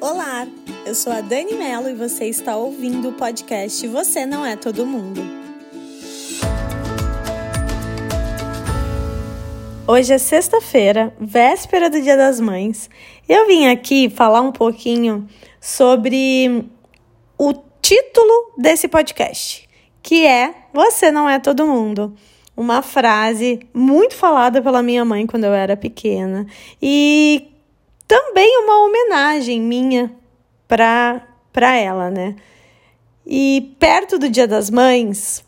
Olá, eu sou a Dani Mello e você está ouvindo o podcast Você Não É Todo Mundo. Hoje é sexta-feira, véspera do Dia das Mães. Eu vim aqui falar um pouquinho sobre o título desse podcast, que é Você Não É Todo Mundo uma frase muito falada pela minha mãe quando eu era pequena e também uma homenagem minha para para ela, né? E perto do Dia das Mães,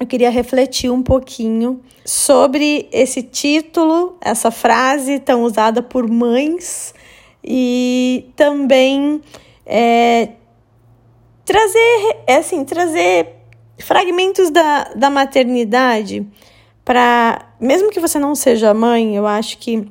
eu queria refletir um pouquinho sobre esse título, essa frase tão usada por mães e também é, trazer, é assim, trazer fragmentos da, da maternidade para, mesmo que você não seja mãe, eu acho que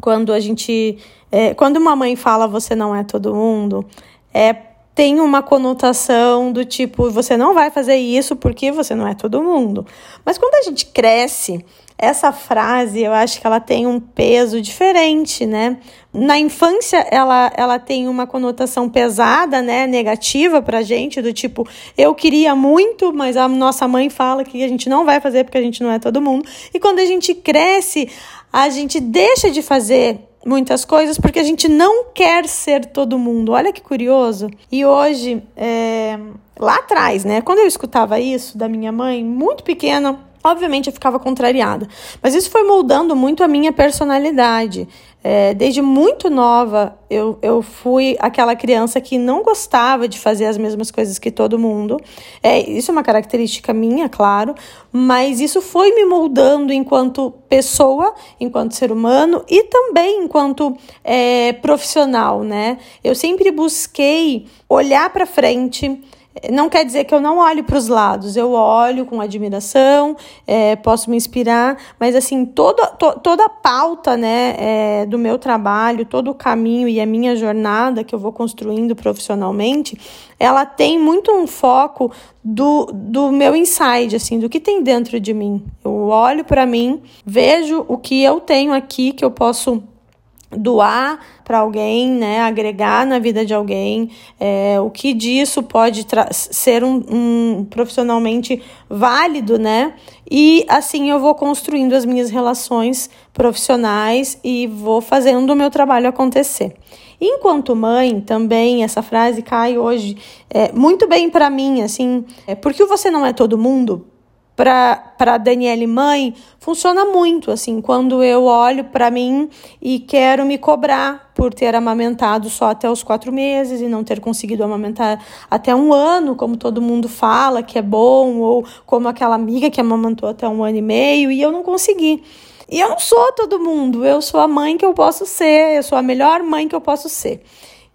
quando a gente, é, quando uma mãe fala você não é todo mundo, é tem uma conotação do tipo você não vai fazer isso porque você não é todo mundo. Mas quando a gente cresce essa frase, eu acho que ela tem um peso diferente, né? Na infância, ela, ela tem uma conotação pesada, né? Negativa pra gente, do tipo, eu queria muito, mas a nossa mãe fala que a gente não vai fazer porque a gente não é todo mundo. E quando a gente cresce, a gente deixa de fazer muitas coisas porque a gente não quer ser todo mundo. Olha que curioso. E hoje, é, lá atrás, né? Quando eu escutava isso da minha mãe, muito pequena, Obviamente eu ficava contrariada, mas isso foi moldando muito a minha personalidade. É, desde muito nova, eu, eu fui aquela criança que não gostava de fazer as mesmas coisas que todo mundo. É, isso é uma característica minha, claro, mas isso foi me moldando enquanto pessoa, enquanto ser humano e também enquanto é, profissional, né? Eu sempre busquei olhar para frente não quer dizer que eu não olhe para os lados, eu olho com admiração, é, posso me inspirar, mas assim, toda, to, toda a pauta né, é, do meu trabalho, todo o caminho e a minha jornada que eu vou construindo profissionalmente, ela tem muito um foco do, do meu inside, assim, do que tem dentro de mim. Eu olho para mim, vejo o que eu tenho aqui que eu posso doar para alguém, né, agregar na vida de alguém, é, o que disso pode ser um, um, profissionalmente válido, né? E assim eu vou construindo as minhas relações profissionais e vou fazendo o meu trabalho acontecer. Enquanto mãe, também essa frase cai hoje é, muito bem para mim, assim, é, porque você não é todo mundo, para Daniele mãe funciona muito assim quando eu olho para mim e quero me cobrar por ter amamentado só até os quatro meses e não ter conseguido amamentar até um ano como todo mundo fala que é bom ou como aquela amiga que amamentou até um ano e meio e eu não consegui. E eu não sou todo mundo eu sou a mãe que eu posso ser eu sou a melhor mãe que eu posso ser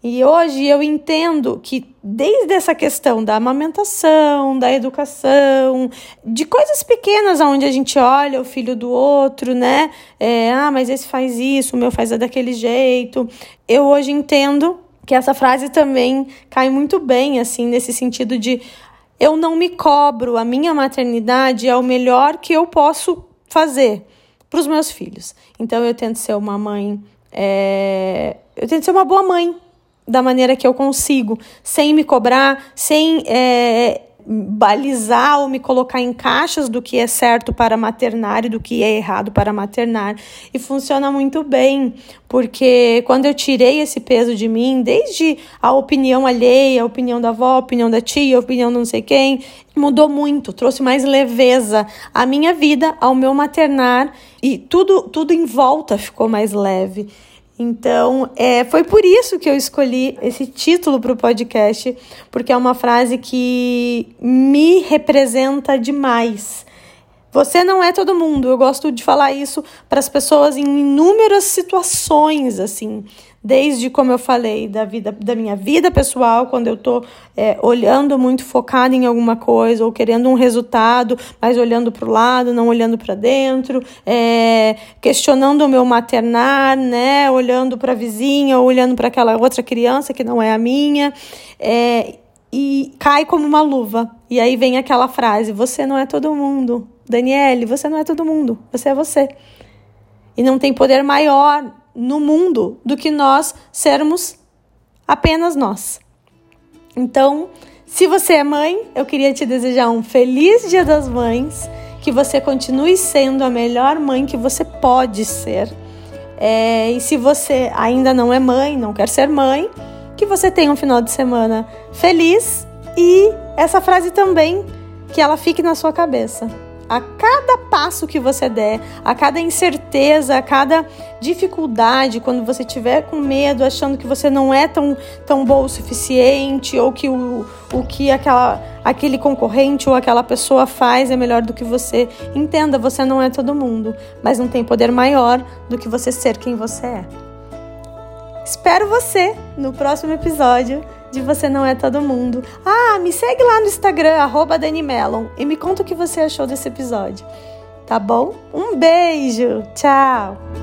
e hoje eu entendo que desde essa questão da amamentação, da educação, de coisas pequenas onde a gente olha o filho do outro, né? É, ah, mas esse faz isso, o meu faz daquele jeito. Eu hoje entendo que essa frase também cai muito bem, assim, nesse sentido de eu não me cobro, a minha maternidade é o melhor que eu posso fazer para os meus filhos. Então eu tento ser uma mãe, é... eu tento ser uma boa mãe da maneira que eu consigo, sem me cobrar, sem é, balizar ou me colocar em caixas do que é certo para maternar e do que é errado para maternar. E funciona muito bem, porque quando eu tirei esse peso de mim, desde a opinião alheia, a opinião da avó, a opinião da tia, a opinião de não sei quem, mudou muito, trouxe mais leveza à minha vida, ao meu maternar e tudo, tudo em volta ficou mais leve. Então, é, foi por isso que eu escolhi esse título para o podcast, porque é uma frase que me representa demais. Você não é todo mundo. Eu gosto de falar isso para as pessoas em inúmeras situações, assim. Desde como eu falei da vida da minha vida pessoal quando eu estou é, olhando muito focada em alguma coisa ou querendo um resultado mas olhando para o lado não olhando para dentro é, questionando o meu maternar né olhando para a vizinha ou olhando para aquela outra criança que não é a minha é, e cai como uma luva. E aí vem aquela frase você não é todo mundo Daniele você não é todo mundo você é você e não tem poder maior no mundo do que nós sermos apenas nós. Então, se você é mãe, eu queria te desejar um feliz Dia das Mães, que você continue sendo a melhor mãe que você pode ser. É, e se você ainda não é mãe, não quer ser mãe, que você tenha um final de semana feliz e essa frase também que ela fique na sua cabeça. A cada passo que você der, a cada incerteza, a cada dificuldade, quando você tiver com medo, achando que você não é tão, tão bom o suficiente, ou que o, o que aquela, aquele concorrente ou aquela pessoa faz é melhor do que você, entenda, você não é todo mundo, mas não tem poder maior do que você ser quem você é. Espero você no próximo episódio de Você Não É Todo Mundo. Ah, me segue lá no Instagram, Danimelon, e me conta o que você achou desse episódio. Tá bom? Um beijo! Tchau!